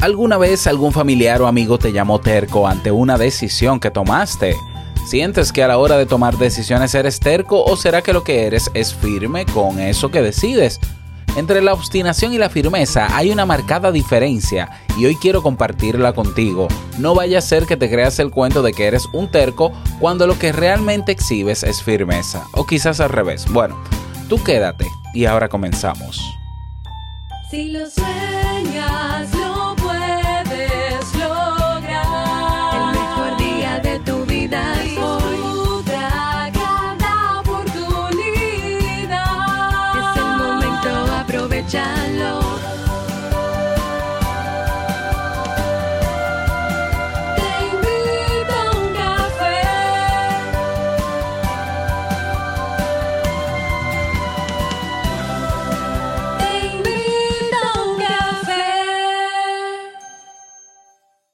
¿Alguna vez algún familiar o amigo te llamó terco ante una decisión que tomaste? ¿Sientes que a la hora de tomar decisiones eres terco o será que lo que eres es firme con eso que decides? Entre la obstinación y la firmeza hay una marcada diferencia y hoy quiero compartirla contigo. No vaya a ser que te creas el cuento de que eres un terco cuando lo que realmente exhibes es firmeza. O quizás al revés. Bueno, tú quédate y ahora comenzamos. Si lo sueñas,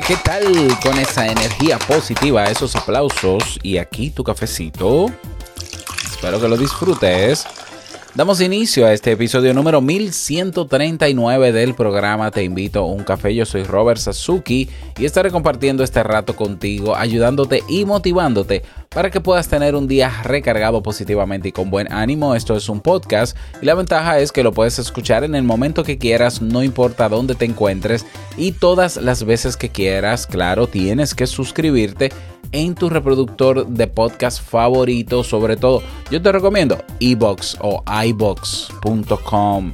¿Qué tal con esa energía positiva, esos aplausos y aquí tu cafecito? Espero que lo disfrutes. Damos inicio a este episodio número 1139 del programa Te invito a un café. Yo soy Robert Sasuki y estaré compartiendo este rato contigo, ayudándote y motivándote para que puedas tener un día recargado positivamente y con buen ánimo. Esto es un podcast y la ventaja es que lo puedes escuchar en el momento que quieras, no importa dónde te encuentres y todas las veces que quieras. Claro, tienes que suscribirte en tu reproductor de podcast favorito. Sobre todo, yo te recomiendo iBox o iBox.com.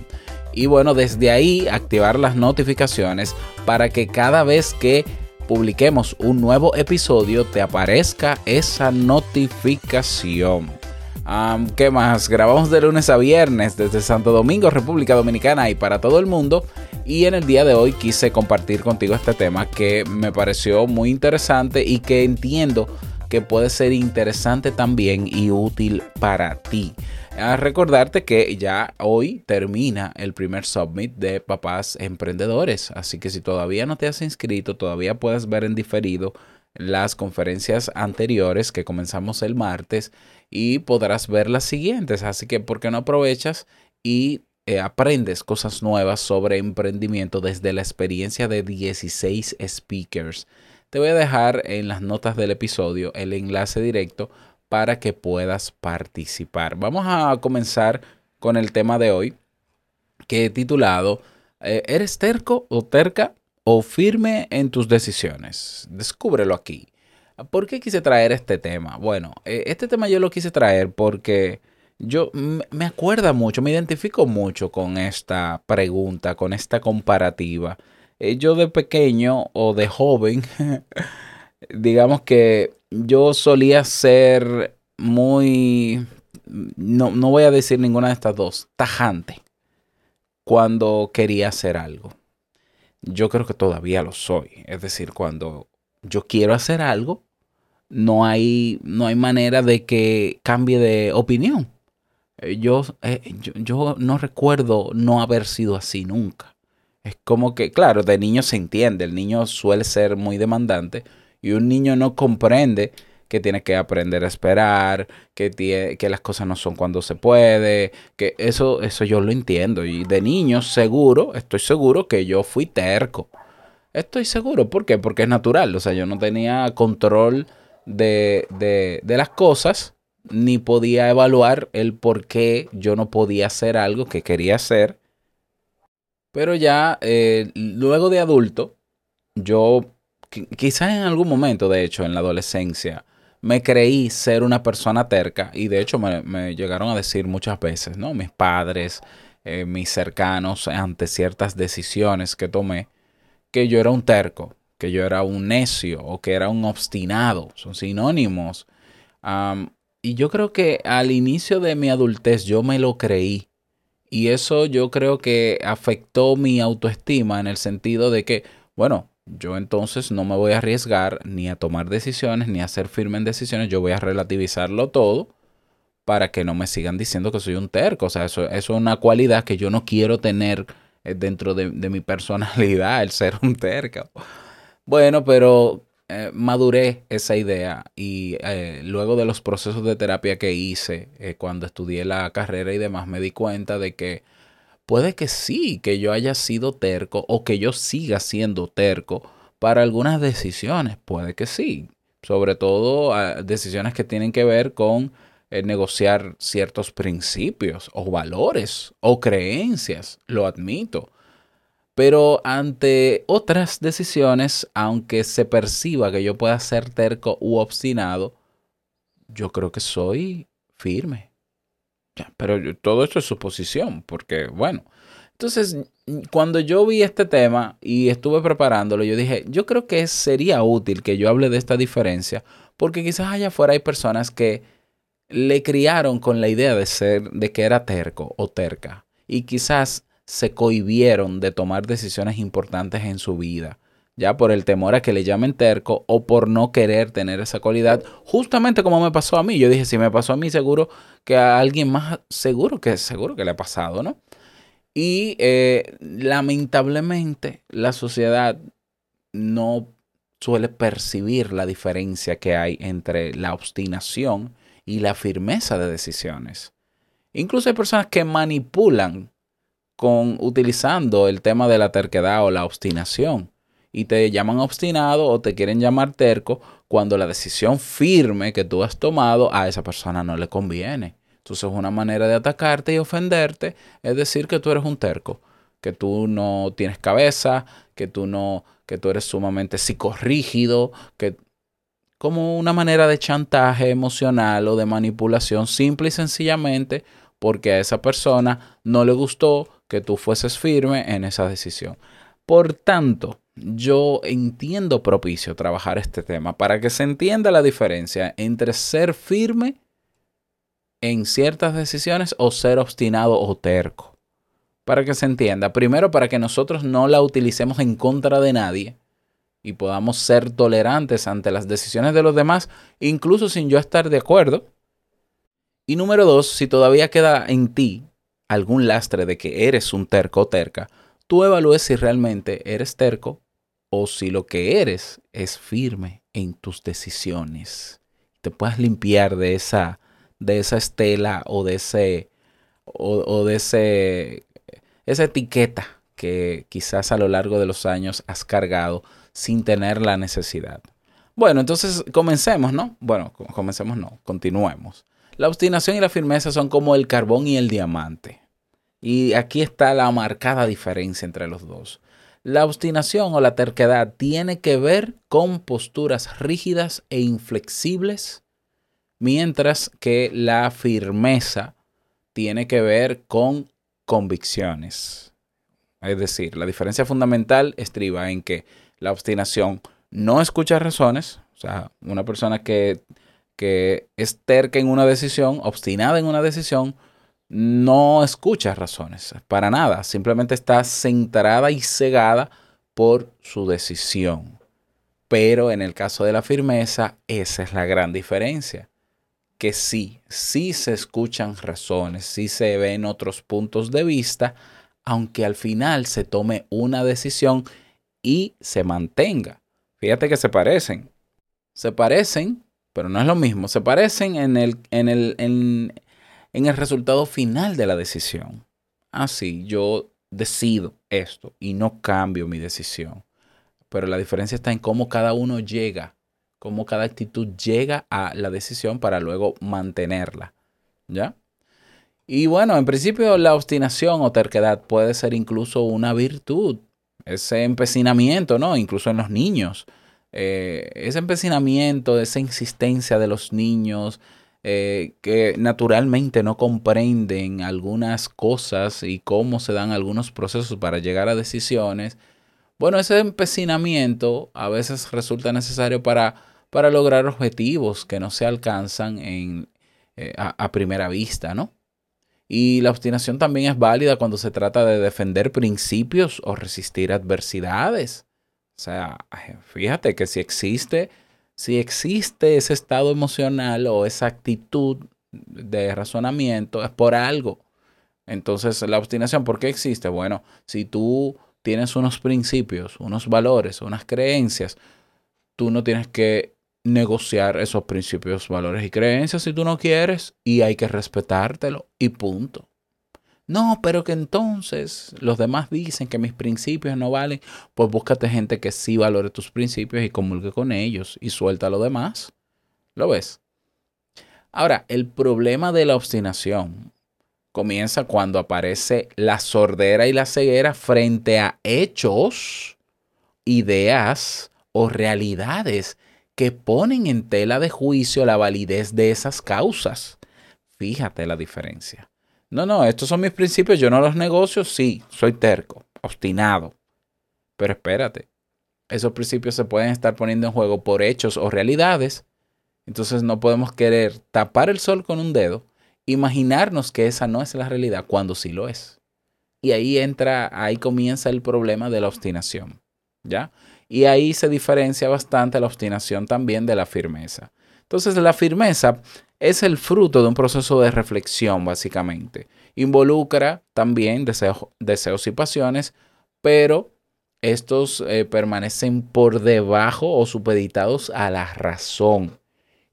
Y bueno, desde ahí activar las notificaciones para que cada vez que publiquemos un nuevo episodio te aparezca esa notificación. ¿Qué más? Grabamos de lunes a viernes desde Santo Domingo, República Dominicana y para todo el mundo. Y en el día de hoy quise compartir contigo este tema que me pareció muy interesante y que entiendo que puede ser interesante también y útil para ti. Recordarte que ya hoy termina el primer summit de papás emprendedores, así que si todavía no te has inscrito, todavía puedes ver en diferido las conferencias anteriores que comenzamos el martes y podrás ver las siguientes, así que ¿por qué no aprovechas y eh, aprendes cosas nuevas sobre emprendimiento desde la experiencia de 16 speakers. Te voy a dejar en las notas del episodio el enlace directo para que puedas participar. Vamos a comenzar con el tema de hoy que he titulado eh, ¿Eres terco o terca o firme en tus decisiones? Descúbrelo aquí. ¿Por qué quise traer este tema? Bueno, eh, este tema yo lo quise traer porque yo me acuerda mucho, me identifico mucho con esta pregunta, con esta comparativa. Eh, yo de pequeño o de joven, digamos que yo solía ser muy, no, no voy a decir ninguna de estas dos, tajante cuando quería hacer algo. Yo creo que todavía lo soy. Es decir, cuando yo quiero hacer algo, no hay, no hay manera de que cambie de opinión. Eh, eh, yo, yo, no recuerdo no haber sido así nunca. Es como que, claro, de niño se entiende, el niño suele ser muy demandante y un niño no comprende que tiene que aprender a esperar, que, que las cosas no son cuando se puede, que eso, eso yo lo entiendo. Y de niño seguro, estoy seguro que yo fui terco. Estoy seguro, ¿por qué? Porque es natural, o sea, yo no tenía control de, de, de las cosas ni podía evaluar el por qué yo no podía hacer algo que quería hacer. Pero ya eh, luego de adulto, yo quizás en algún momento, de hecho, en la adolescencia, me creí ser una persona terca y de hecho me, llegaron a decir muchas veces, ¿no? Mis padres, eh, mis cercanos, ante ciertas decisiones que tomé, que yo era un terco, que yo era un necio o que era un obstinado. Son sinónimos. Y yo creo que al inicio de mi adultez yo me lo creí. Y eso yo creo que afectó mi autoestima en el sentido de que, bueno, yo entonces no me voy a arriesgar ni a tomar decisiones, ni a ser firme en decisiones, yo voy a relativizarlo todo para que no me sigan diciendo que soy un terco. O sea, eso, es una cualidad que yo no quiero tener eh, dentro de, mi personalidad, el ser un terco. Bueno, pero eh, maduré esa idea y eh, luego de los procesos de terapia que hice cuando estudié la carrera y demás, me di cuenta de que puede que sí, que yo haya sido terco o que yo siga siendo terco para algunas decisiones, puede que sí, sobre todo ah, decisiones que tienen que ver con eh, negociar ciertos principios o valores o creencias, lo admito. Pero ante otras decisiones, aunque se perciba que yo pueda ser terco u obstinado, yo creo que soy firme. Pero todo esto es suposición, porque bueno. Entonces, cuando yo vi este tema y estuve preparándolo, yo dije, yo creo que sería útil que yo hable de esta diferencia, porque quizás allá afuera hay personas que le criaron con la idea de ser, de que era terco o terca, y quizás se cohibieron de tomar decisiones importantes en su vida ya por el temor a que le llamen terco o por no querer tener esa cualidad, justamente como me pasó a mí. Yo dije, si me pasó a mí, seguro que a alguien más, seguro que seguro que le ha pasado, ¿no? Y eh, lamentablemente la sociedad no suele percibir la diferencia que hay entre la obstinación y la firmeza de decisiones. Incluso hay personas que manipulan con utilizando el tema de la terquedad o la obstinación y te llaman obstinado o te quieren llamar terco cuando la decisión firme que tú has tomado a esa persona no le conviene. Entonces una manera de atacarte y ofenderte es decir que tú eres un terco, que tú no tienes cabeza, que tú no, que tú eres sumamente psicorrígido, que como una manera de chantaje emocional o de manipulación simple y sencillamente porque a esa persona no le gustó que tú fueses firme en esa decisión. Por tanto, yo entiendo propicio trabajar este tema para que se entienda la diferencia entre ser firme en ciertas decisiones o ser obstinado o terco. Para que se entienda, primero para que nosotros no la utilicemos en contra de nadie y podamos ser tolerantes ante las decisiones de los demás, incluso sin yo estar de acuerdo. Y número dos, si todavía queda en ti algún lastre de que eres un terco o terca, tú evalúes si realmente eres terco o si lo que eres es firme en tus decisiones. Te puedas limpiar de esa, de esa estela o de ese, o, de ese, esa etiqueta que quizás a lo largo de los años has cargado sin tener la necesidad. Bueno, entonces comencemos, ¿no? Bueno, comencemos, no, continuemos. La obstinación y la firmeza son como el carbón y el diamante. Y aquí está la marcada diferencia entre los dos. La obstinación o la terquedad tiene que ver con posturas rígidas e inflexibles, mientras que la firmeza tiene que ver con convicciones. Es decir, la diferencia fundamental estriba en que la obstinación no escucha razones, o sea, una persona que, que es terca en una decisión, obstinada en una decisión, no escucha razones, para nada, simplemente está centrada y cegada por su decisión. Pero en el caso de la firmeza, esa es la gran diferencia, que sí, sí se escuchan razones, sí se ven otros puntos de vista, aunque al final se tome una decisión y se mantenga. Fíjate que se parecen. Se parecen, pero no es lo mismo. Se parecen en el, en el, en, el resultado final de la decisión. Así, ah, yo decido esto y no cambio mi decisión. Pero la diferencia está en cómo cada uno llega, cómo cada actitud llega a la decisión para luego mantenerla. ¿Ya? Y bueno, en principio la obstinación o terquedad puede ser incluso una virtud. Ese empecinamiento, ¿no? Incluso en los niños. Eh, ese empecinamiento, esa insistencia de los niños, eh, que naturalmente no comprenden algunas cosas y cómo se dan algunos procesos para llegar a decisiones, bueno, ese empecinamiento a veces resulta necesario para, para lograr objetivos que no se alcanzan en, eh, a, primera vista, ¿no? Y la obstinación también es válida cuando se trata de defender principios o resistir adversidades. O sea, fíjate que si existe, si existe ese estado emocional o esa actitud de razonamiento, es por algo. Entonces, la obstinación, ¿por qué existe? Bueno, si tú tienes unos principios, unos valores, unas creencias, tú no tienes que negociar esos principios, valores y creencias si tú no quieres y hay que respetártelo y punto. No, pero que entonces los demás dicen que mis principios no valen, pues búscate gente que sí valore tus principios y comulgue con ellos y suelta lo demás. ¿Lo ves? Ahora, el problema de la obstinación comienza cuando aparece la sordera y la ceguera frente a hechos, ideas o realidades que ponen en tela de juicio la validez de esas causas. Fíjate la diferencia. No, no, estos son mis principios, yo no los negocio, sí, soy terco, obstinado. Pero espérate, esos principios se pueden estar poniendo en juego por hechos o realidades. Entonces no podemos querer tapar el sol con un dedo, imaginarnos que esa no es la realidad cuando sí lo es. Y ahí entra, ahí comienza el problema de la obstinación. ¿Ya? Y ahí se diferencia bastante la obstinación también de la firmeza. Entonces la firmeza es el fruto de un proceso de reflexión, básicamente. Involucra también deseos y pasiones, pero estos eh, permanecen por debajo o supeditados a la razón.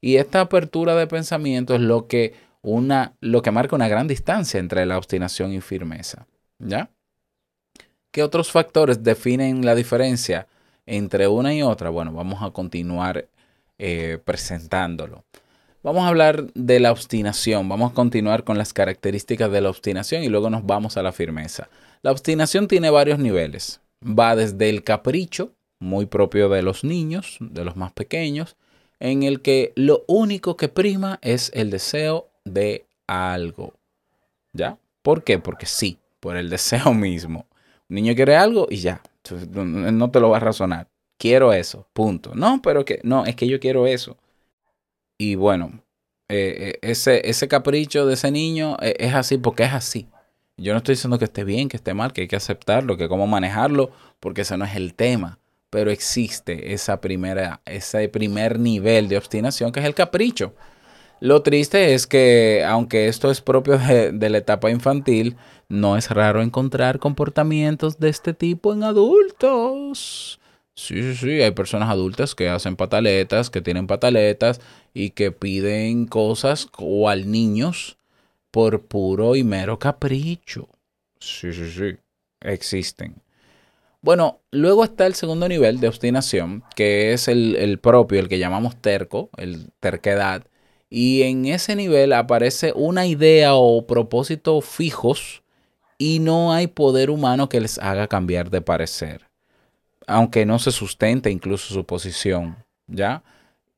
Y esta apertura de pensamiento es lo que, una, lo que marca una gran distancia entre la obstinación y firmeza. ¿Ya? ¿Qué otros factores definen la diferencia entre una y otra? Bueno, vamos a continuar eh, presentándolo. Vamos a hablar de la obstinación, vamos a continuar con las características de la obstinación y luego nos vamos a la firmeza. La obstinación tiene varios niveles. Va desde el capricho, muy propio de los niños, de los más pequeños, en el que lo único que prima es el deseo de algo. ¿Ya? ¿Por qué? Porque sí, por el deseo mismo. Un niño quiere algo y ya, no te lo va a razonar. Quiero eso, punto. No, pero que no, es que yo quiero eso. Y bueno, eh, eh, ese, ese capricho de ese niño eh, es así porque es así. Yo no estoy diciendo que esté bien, que esté mal, que hay que aceptarlo, que cómo manejarlo, porque ese no es el tema. Pero existe esa primera, ese primer nivel de obstinación que es el capricho. Lo triste es que, aunque esto es propio de, la etapa infantil, no es raro encontrar comportamientos de este tipo en adultos. Sí, sí, sí, hay personas adultas que hacen pataletas, que tienen pataletas y que piden cosas al niños por puro y mero capricho. Sí, sí, sí, existen. Bueno, luego está el segundo nivel de obstinación, que es el, el propio, el que llamamos terco, el terquedad, y en ese nivel aparece una idea o propósito fijos y no hay poder humano que les haga cambiar de parecer. Aunque no se sustente incluso su posición, ¿ya?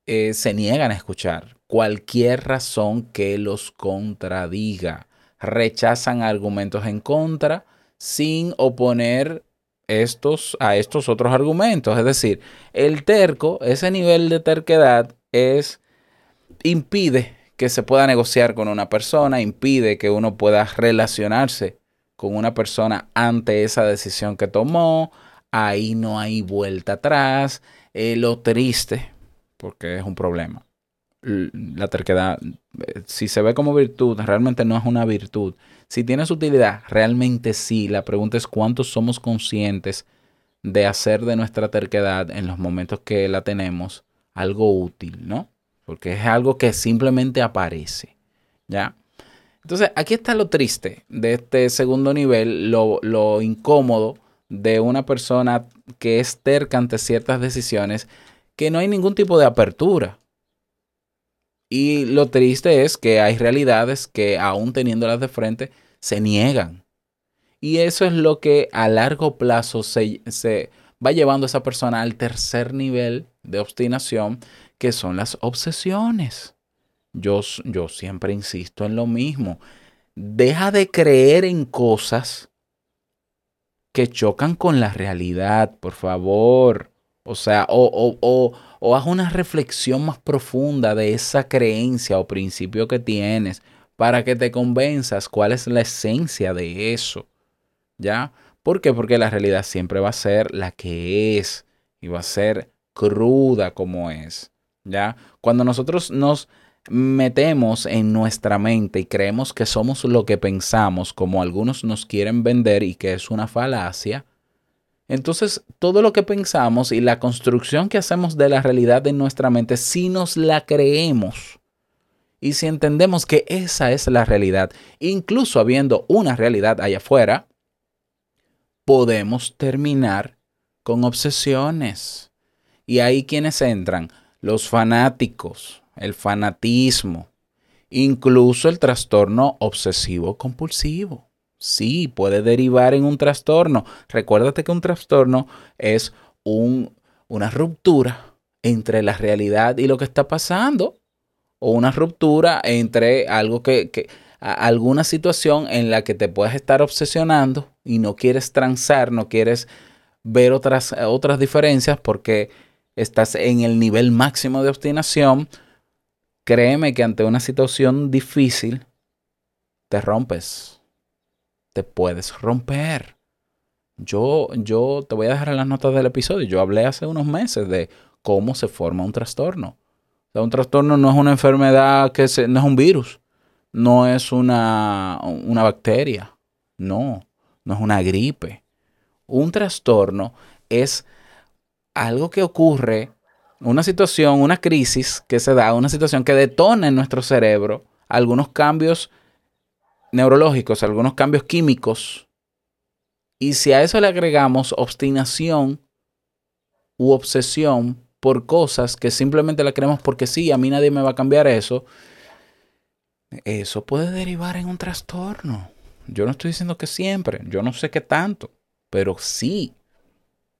Eh, se niegan a escuchar cualquier razón que los contradiga. Rechazan argumentos en contra sin oponer estos a estos otros argumentos. Es decir, el terco, ese nivel de terquedad es impide que se pueda negociar con una persona, impide que uno pueda relacionarse con una persona ante esa decisión que tomó. Ahí no hay vuelta atrás. Eh, lo triste, porque es un problema. La terquedad, eh, si se ve como virtud, realmente no es una virtud. Si tiene su utilidad, realmente sí. La pregunta es cuántos somos conscientes de hacer de nuestra terquedad en los momentos que la tenemos algo útil, ¿no? porque es algo que simplemente aparece, ¿ya? Entonces, aquí está lo triste de este segundo nivel, lo, lo incómodo de una persona que es terca ante ciertas decisiones, que no hay ningún tipo de apertura. Y lo triste es que hay realidades que aún teniéndolas de frente, se niegan. Y eso es lo que a largo plazo se, se va llevando a esa persona al tercer nivel de obstinación, que son las obsesiones. Yo, yo siempre insisto en lo mismo. Deja de creer en cosas que chocan con la realidad, por favor. O sea, o, o, o, o haz una reflexión más profunda de esa creencia o principio que tienes. para que te convenzas cuál es la esencia de eso. ¿Ya? ¿Por qué? Porque la realidad siempre va a ser la que es y va a ser cruda como es. ¿Ya? Cuando nosotros nos metemos en nuestra mente y creemos que somos lo que pensamos, como algunos nos quieren vender y que es una falacia, entonces todo lo que pensamos y la construcción que hacemos de la realidad en nuestra mente, si nos la creemos y si entendemos que esa es la realidad, incluso habiendo una realidad allá afuera, podemos terminar con obsesiones. Y ahí quienes entran, los fanáticos, el fanatismo, incluso el trastorno obsesivo compulsivo. Sí, puede derivar en un trastorno. Recuérdate que un trastorno es una ruptura entre la realidad y lo que está pasando. O una ruptura entre algo que, alguna situación en la que te puedes estar obsesionando y no quieres transar, no quieres ver otras, otras diferencias porque estás en el nivel máximo de obstinación créeme que ante una situación difícil, te rompes. Te puedes romper. Yo, yo te voy a dejar en las notas del episodio. Yo hablé hace unos meses de cómo se forma un trastorno. O sea, un trastorno no es una enfermedad que se, no es un virus, no es una, una bacteria, no, no es una gripe. Un trastorno es algo que ocurre una situación, una crisis que se da, una situación que detona en nuestro cerebro algunos cambios neurológicos, algunos cambios químicos. Y si a eso le agregamos obstinación u obsesión por cosas que simplemente la creemos porque sí, a mí nadie me va a cambiar eso, eso puede derivar en un trastorno. Yo no estoy diciendo que siempre, yo no sé qué tanto, pero sí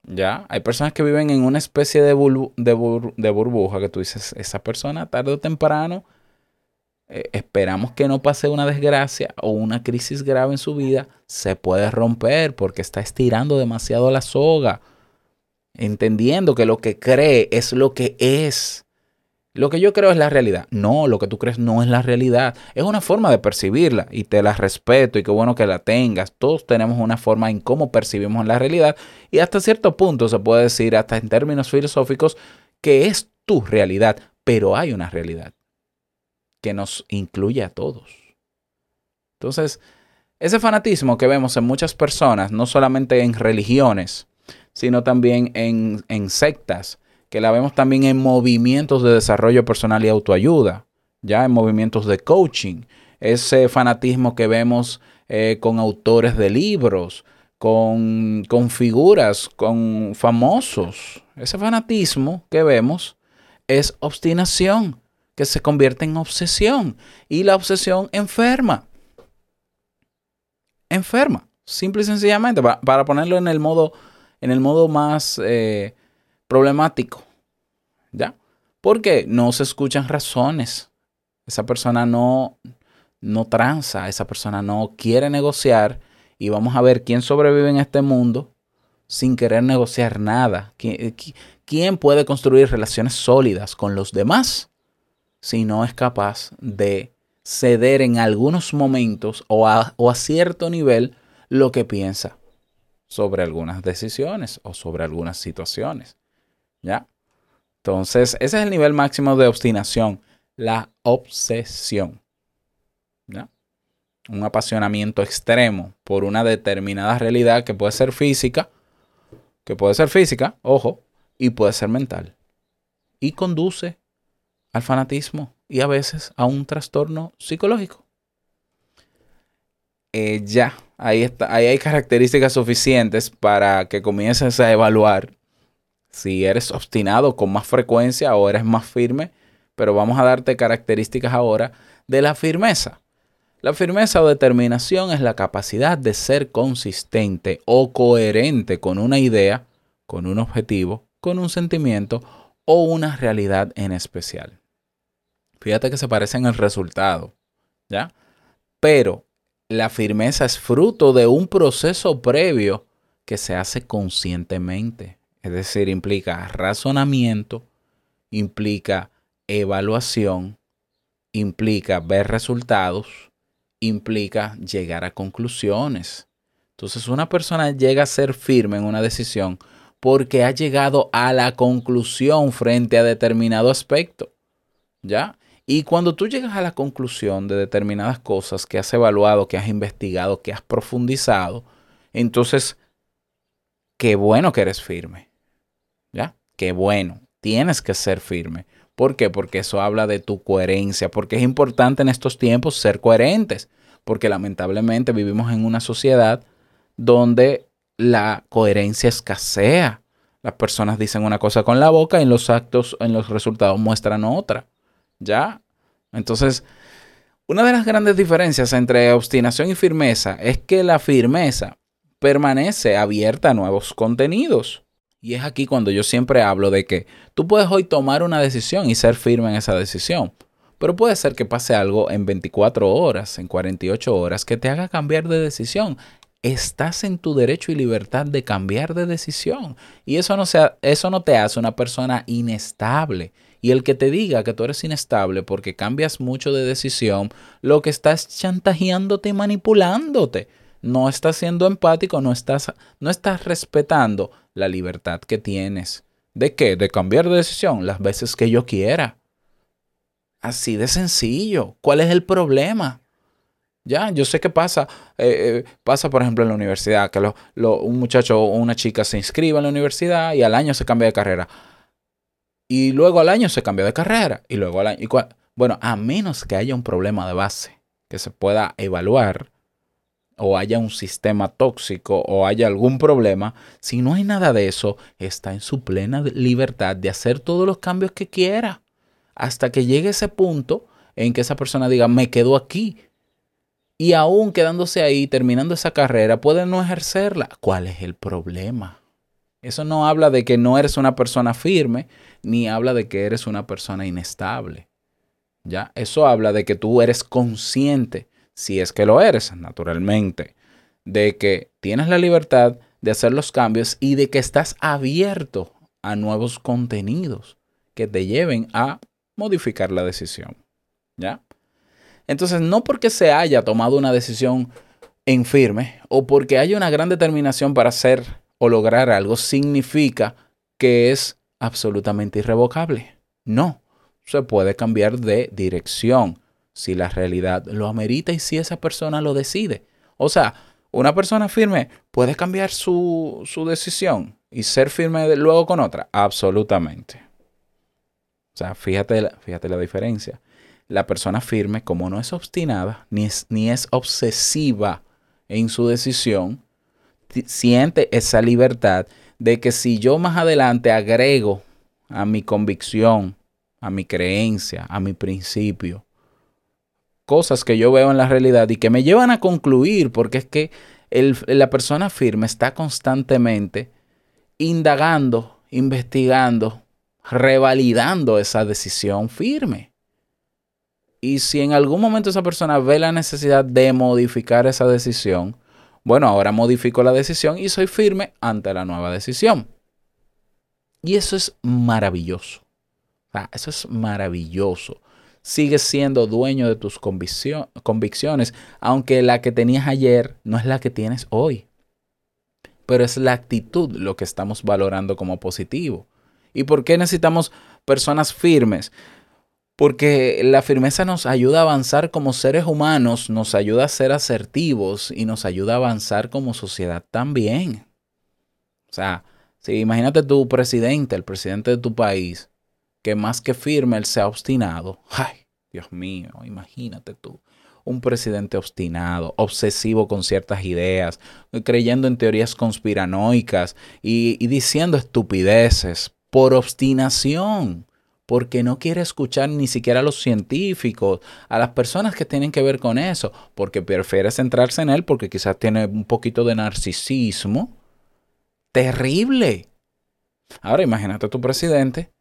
¿Ya? Hay personas que viven en una especie de, de, burbuja que tú dices, esa persona tarde o temprano, eh, esperamos que no pase una desgracia o una crisis grave en su vida, se puede romper porque está estirando demasiado la soga, entendiendo que lo que cree es lo que es. Lo que yo creo es la realidad. No, lo que tú crees no es la realidad. Es una forma de percibirla y te la respeto y qué bueno que la tengas. Todos tenemos una forma en cómo percibimos la realidad y hasta cierto punto se puede decir, hasta en términos filosóficos, que es tu realidad, pero hay una realidad que nos incluye a todos. Entonces, ese fanatismo que vemos en muchas personas, no solamente en religiones, sino también en, sectas, que la vemos también en movimientos de desarrollo personal y autoayuda, ya en movimientos de coaching, ese fanatismo que vemos eh, con autores de libros, con, con figuras, con famosos, ese fanatismo que vemos es obstinación, que se convierte en obsesión y la obsesión enferma. Enferma, simple y sencillamente, para, ponerlo en el modo, en el modo más eh, problemático. ¿Ya? Porque no se escuchan razones. Esa persona no, no tranza, esa persona no quiere negociar y vamos a ver quién sobrevive en este mundo sin querer negociar nada. ¿Quién, puede construir relaciones sólidas con los demás si no es capaz de ceder en algunos momentos o a, o a cierto nivel lo que piensa sobre algunas decisiones o sobre algunas situaciones? ¿Ya? Entonces, ese es el nivel máximo de obstinación, la obsesión. ¿Ya? Un apasionamiento extremo por una determinada realidad que puede ser física, que puede ser física, ojo, y puede ser mental. Y conduce al fanatismo y a veces a un trastorno psicológico. Eh, ya, ahí, está, ahí hay características suficientes para que comiences a evaluar si eres obstinado con más frecuencia o eres más firme, pero vamos a darte características ahora de la firmeza. La firmeza o determinación es la capacidad de ser consistente o coherente con una idea, con un objetivo, con un sentimiento o una realidad en especial. Fíjate que se parece en el resultado, ¿ya? Pero la firmeza es fruto de un proceso previo que se hace conscientemente. Es decir, implica razonamiento, implica evaluación, implica ver resultados, implica llegar a conclusiones. Entonces una persona llega a ser firme en una decisión porque ha llegado a la conclusión frente a determinado aspecto. ¿Ya? Y cuando tú llegas a la conclusión de determinadas cosas que has evaluado, que has investigado, que has profundizado, entonces, qué bueno que eres firme. ¿Ya? Qué bueno. Tienes que ser firme. ¿Por qué? Porque eso habla de tu coherencia, porque es importante en estos tiempos ser coherentes, porque lamentablemente vivimos en una sociedad donde la coherencia escasea. Las personas dicen una cosa con la boca y en los actos, en los resultados muestran otra. ¿Ya? Entonces, una de las grandes diferencias entre obstinación y firmeza es que la firmeza permanece abierta a nuevos contenidos. Y es aquí cuando yo siempre hablo de que tú puedes hoy tomar una decisión y ser firme en esa decisión. Pero puede ser que pase algo en 24 horas, en 48 horas, que te haga cambiar de decisión estás en tu derecho y libertad de cambiar de decisión. Y eso no, sea, eso no te hace una persona inestable. Y el que te diga que tú eres inestable porque cambias mucho de decisión, lo que estás chantajeándote y manipulándote. No estás siendo empático, no estás, no estás respetando la libertad que tienes. ¿De qué? De cambiar de decisión las veces que yo quiera. Así de sencillo. ¿Cuál es el problema? Ya, yo sé qué pasa. Eh, eh, pasa, por ejemplo, en la universidad, que un muchacho o una chica se inscribe en la universidad y al año se cambia de carrera. Y luego al año se cambia de carrera. Y luego al año. bueno, a menos que haya un problema de base que se pueda evaluar, o haya un sistema tóxico, o haya algún problema, si no hay nada de eso, está en su plena libertad de hacer todos los cambios que quiera. Hasta que llegue ese punto en que esa persona diga, me quedo aquí y aún quedándose ahí, terminando esa carrera, puede no ejercerla. ¿Cuál es el problema? Eso no habla de que no eres una persona firme, ni habla de que eres una persona inestable. ¿Ya? Eso habla de que tú eres consciente, si es que lo eres, naturalmente, de que tienes la libertad de hacer los cambios y de que estás abierto a nuevos contenidos que te lleven a modificar la decisión. ¿Ya? Entonces, no porque se haya tomado una decisión en firme o porque haya una gran determinación para hacer lograr algo, significa que es absolutamente irrevocable. No, se puede cambiar de dirección si la realidad lo amerita y si esa persona lo decide. O sea, una persona firme puede cambiar su, su decisión y ser firme luego con otra. Absolutamente. O sea, fíjate, fíjate la diferencia la persona firme, como no es obstinada ni es, ni es obsesiva en su decisión, siente esa libertad de que si yo más adelante agrego a mi convicción, a mi creencia, a mi principio, cosas que yo veo en la realidad y que me llevan a concluir, porque es que la persona firme está constantemente indagando, investigando, revalidando esa decisión firme. Y si en algún momento esa persona ve la necesidad de modificar esa decisión, bueno, ahora modifico la decisión y soy firme ante la nueva decisión. Y eso es maravilloso. eso es maravilloso. Sigues siendo dueño de tus convicciones, aunque la que tenías ayer no es la que tienes hoy. Pero es la actitud lo que estamos valorando como positivo. ¿Y por qué necesitamos personas firmes? Porque la firmeza nos ayuda a avanzar como seres humanos, nos ayuda a ser asertivos y nos ayuda a avanzar como sociedad también. O sea, si imagínate tu presidente, el presidente de tu país, que más que firme él sea obstinado. Ay, Dios mío, imagínate tú. Un presidente obstinado, obsesivo con ciertas ideas, creyendo en teorías conspiranoicas y, y diciendo estupideces por obstinación porque no quiere escuchar ni siquiera a los científicos, a las personas que tienen que ver con eso, porque prefiere centrarse en él porque quizás tiene un poquito de narcisismo. Terrible. Ahora imagínate a tu presidente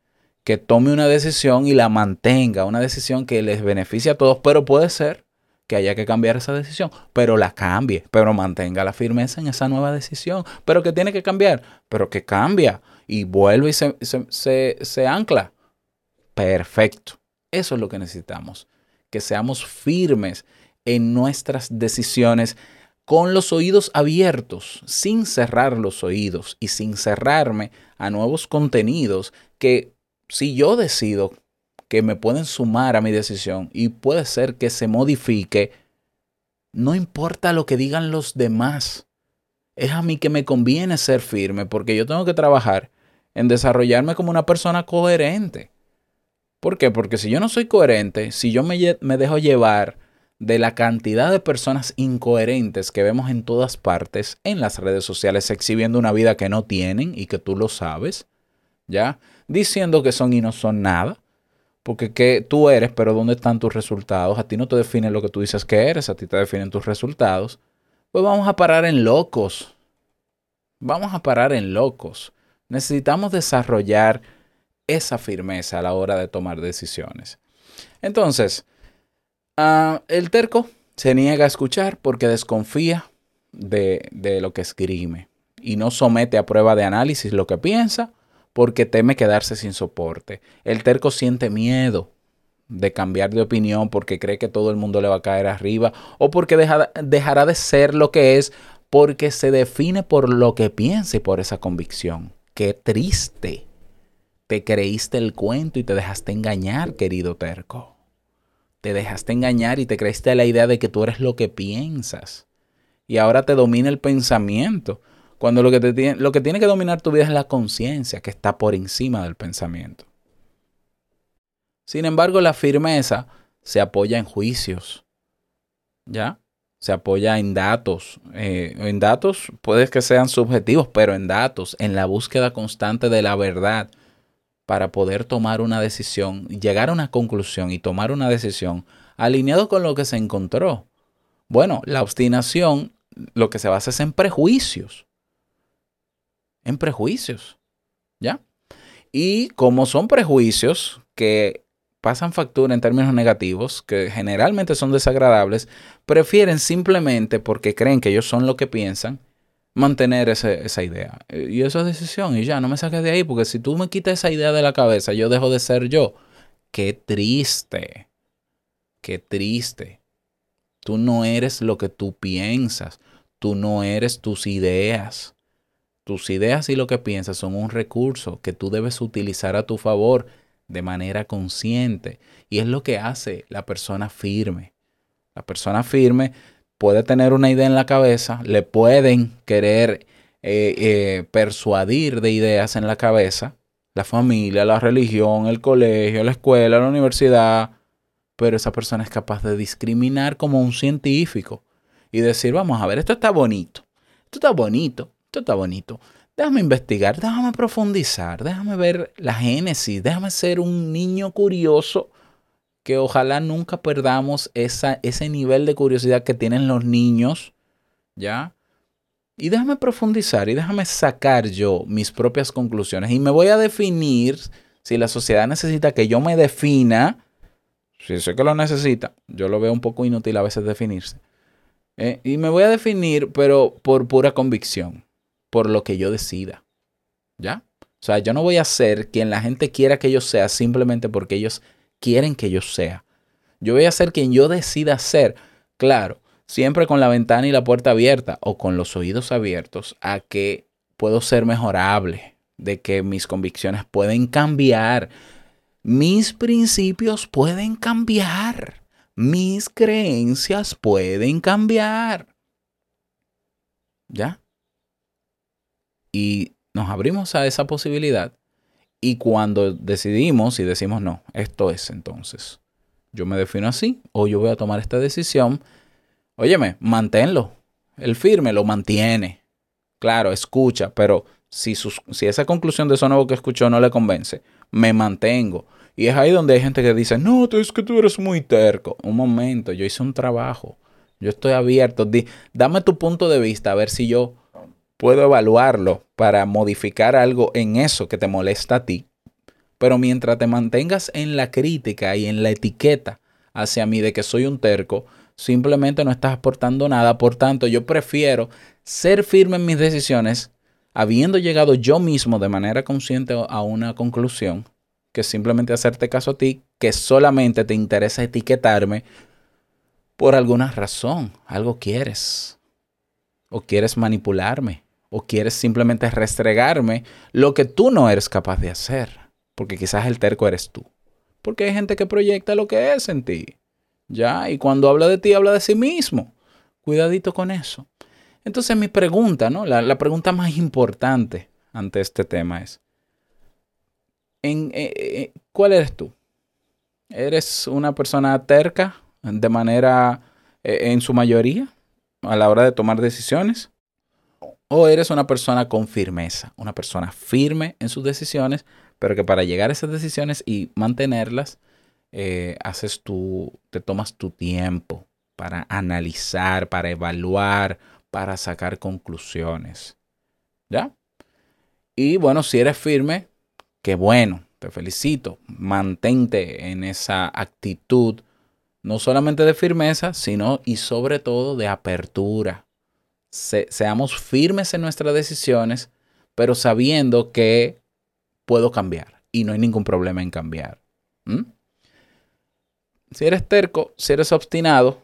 que tome una decisión y la mantenga, una decisión que les beneficie a todos, pero puede ser que haya que cambiar esa decisión, pero la cambie, pero mantenga la firmeza en esa nueva decisión, pero que tiene que cambiar, pero que cambia y vuelve y se, ancla Perfecto. Eso es lo que necesitamos. que seamos firmes en nuestras decisiones con los oídos abiertos, sin cerrar los oídos y sin cerrarme a nuevos contenidos que si yo decido que me pueden sumar a mi decisión y puede ser que se modifique, no importa lo que digan los demás. Es a mí que me conviene ser firme porque yo tengo que trabajar en desarrollarme como una persona coherente. ¿Por qué? Porque si yo no soy coherente, si yo me, me dejo llevar de la cantidad de personas incoherentes que vemos en todas partes en las redes sociales exhibiendo una vida que no tienen y que tú lo sabes, ¿ya? Diciendo que son y no son nada, porque que tú eres, pero ¿dónde están tus resultados? A ti no te define lo que tú dices que eres, a ti te definen tus resultados. Pues vamos a parar en locos. Vamos a parar en locos. Necesitamos desarrollar esa firmeza a la hora de tomar decisiones. Entonces, Ah, el terco se niega a escuchar porque desconfía de, de lo que esgrime y no somete a prueba de análisis lo que piensa porque teme quedarse sin soporte. El terco siente miedo de cambiar de opinión porque cree que todo el mundo le va a caer arriba o porque dejará de ser lo que es porque se define por lo que piensa y por esa convicción. Qué triste. Te creíste el cuento y te dejaste engañar, querido terco te dejaste engañar y te creíste la idea de que tú eres lo que piensas. Y ahora te domina el pensamiento. Cuando lo que, te tiene, lo que tiene que dominar tu vida es la conciencia, que está por encima del pensamiento. Sin embargo, la firmeza se apoya en juicios. ¿Ya? Se apoya en datos. Eh, en datos puede que sean subjetivos, pero en datos, en la búsqueda constante de la verdad para poder tomar una decisión, llegar a una conclusión y tomar una decisión alineado con lo que se encontró. Bueno, la obstinación lo que se basa es en prejuicios. En prejuicios. ¿Ya? Y como son prejuicios que pasan factura en términos negativos, que generalmente son desagradables, prefieren simplemente porque creen que ellos son lo que piensan, mantener esa idea. Y esa es decisión. Y ya, no me saques de ahí, porque si tú me quitas esa idea de la cabeza, yo dejo de ser yo. Qué triste. Qué triste. Tú no eres lo que tú piensas. Tú no eres tus ideas. Tus ideas y lo que piensas son un recurso que tú debes utilizar a tu favor de manera consciente. Y es lo que hace la persona firme. La persona firme puede tener una idea en la cabeza, le pueden querer eh, eh, persuadir de ideas en la cabeza, la familia, la religión, el colegio, la escuela, la universidad, pero esa persona es capaz de discriminar como un científico y decir, vamos a ver, esto está bonito, esto está bonito, esto está bonito. Déjame investigar, déjame profundizar, déjame ver la génesis, déjame ser un niño curioso que ojalá nunca perdamos esa, ese nivel de curiosidad que tienen los niños, ¿ya? Y déjame profundizar y déjame sacar yo mis propias conclusiones. Y me voy a definir, si la sociedad necesita que yo me defina, si sé que lo necesita, yo lo veo un poco inútil a veces definirse. ¿eh? Y me voy a definir, pero por pura convicción, por lo que yo decida. ¿Ya? O sea, yo no voy a ser quien la gente quiera que yo sea simplemente porque ellos quieren que yo sea. Yo voy a ser quien yo decida ser. Claro, siempre con la ventana y la puerta abierta o con los oídos abiertos a que puedo ser mejorable, de que mis convicciones pueden cambiar, mis principios pueden cambiar, mis creencias pueden cambiar. ¿Ya? Y nos abrimos a esa posibilidad y cuando decidimos y decimos, no, esto es entonces, yo me defino así o yo voy a tomar esta decisión, óyeme, manténlo. El firme lo mantiene. Claro, escucha, pero si, si esa conclusión de eso nuevo que escuchó no le convence, me mantengo. Y es ahí donde hay gente que dice, no, es que tú eres muy terco. Un momento, yo hice un trabajo. Yo estoy abierto. dame tu punto de vista, a ver si yo puedo evaluarlo para modificar algo en eso que te molesta a ti. Pero mientras te mantengas en la crítica y en la etiqueta hacia mí de que soy un terco, simplemente no estás aportando nada. Por tanto, yo prefiero ser firme en mis decisiones, habiendo llegado yo mismo de manera consciente a una conclusión, que simplemente hacerte caso a ti, que solamente te interesa etiquetarme por alguna razón. Algo quieres. O quieres manipularme. O quieres simplemente restregarme lo que tú no eres capaz de hacer. Porque quizás el terco eres tú. Porque hay gente que proyecta lo que es en ti. Ya, y cuando habla de ti, habla de sí mismo. Cuidadito con eso. Entonces mi pregunta, ¿no? La, pregunta más importante ante este tema es, en, eh, eh, ¿cuál eres tú? ¿Eres una persona terca de manera, eh, en su mayoría, a la hora de tomar decisiones? ¿O eres una persona con firmeza? Una persona firme en sus decisiones, pero que para llegar a esas decisiones y mantenerlas, haces tú, te tomas tu tiempo para analizar, para evaluar, para sacar conclusiones. ¿Ya? Y bueno, si eres firme, qué bueno, te felicito. Mantente en esa actitud, no solamente de firmeza, sino y sobre todo de apertura. Seamos firmes en nuestras decisiones, pero sabiendo que puedo cambiar y no hay ningún problema en cambiar. Si eres terco, si eres obstinado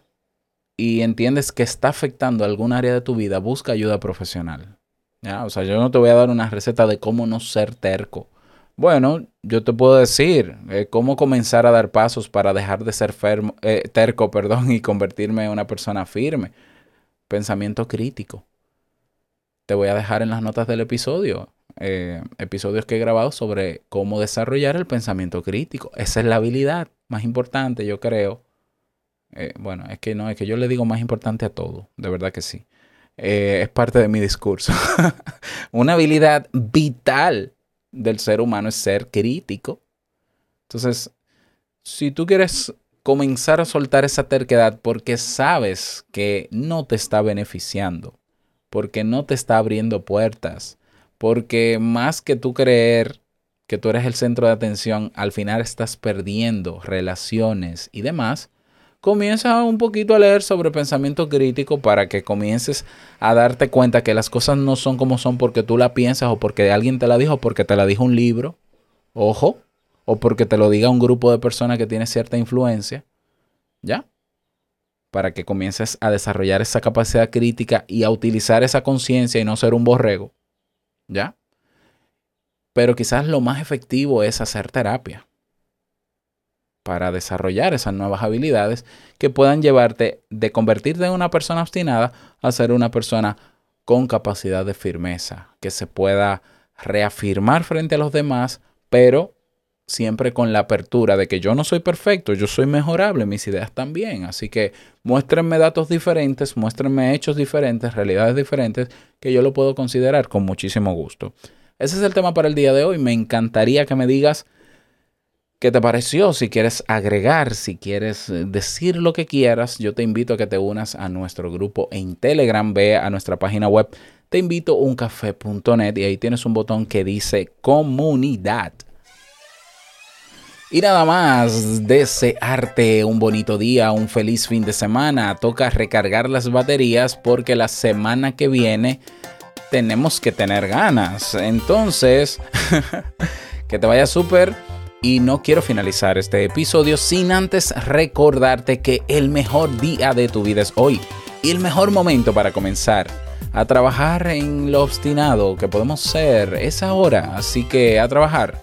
y entiendes que está afectando algún área de tu vida, busca ayuda profesional. ¿Ya? O sea, yo no te voy a dar una receta de cómo no ser terco. Bueno, yo te puedo decir eh, cómo comenzar a dar pasos para dejar de ser eh, terco perdón, y convertirme en una persona firme. Pensamiento crítico. Te voy a dejar en las notas del episodio eh, episodios que he grabado sobre cómo desarrollar el pensamiento crítico. Esa es la habilidad más importante, yo creo. bueno, es que no, es que yo le digo más importante a todo, de verdad que sí. es parte de mi discurso. Una habilidad vital del ser humano es ser crítico. Entonces, si tú quieres comenzar a soltar esa terquedad porque sabes que no te está beneficiando, porque no te está abriendo puertas, porque más que tú creer que tú eres el centro de atención, al final estás perdiendo relaciones y demás, comienza un poquito a leer sobre pensamiento crítico para que comiences a darte cuenta que las cosas no son como son porque tú la piensas o porque alguien te la dijo o porque te la dijo un libro, ojo, o porque te lo diga un grupo de personas que tiene cierta influencia, ¿ya? Para que comiences a desarrollar esa capacidad crítica y a utilizar esa conciencia y no ser un borrego, ¿ya? Pero quizás lo más efectivo es hacer terapia para desarrollar esas nuevas habilidades que puedan llevarte de convertirte en una persona obstinada a ser una persona con capacidad de firmeza, que se pueda reafirmar frente a los demás, pero siempre con la apertura de que yo no soy perfecto, yo soy mejorable, mis ideas también. Así que muéstrenme datos diferentes, muéstrenme hechos diferentes, realidades diferentes, que yo lo puedo considerar con muchísimo gusto. Ese es el tema para el día de hoy. Me encantaría que me digas ¿Qué te pareció? Si quieres agregar, si quieres eh, decir lo que quieras, yo te invito a que te unas a nuestro grupo en Telegram. Ve a nuestra página web te invito uncafé.net y ahí tienes un botón que dice comunidad. Y nada más, desearte un bonito día, un feliz fin de semana. Toca recargar las baterías porque la semana que viene tenemos que tener ganas. Entonces, que te vaya súper y no quiero finalizar este episodio sin antes recordarte que el mejor día de tu vida es hoy y el mejor momento para comenzar a trabajar en lo obstinado que podemos ser es ahora. Así que a trabajar.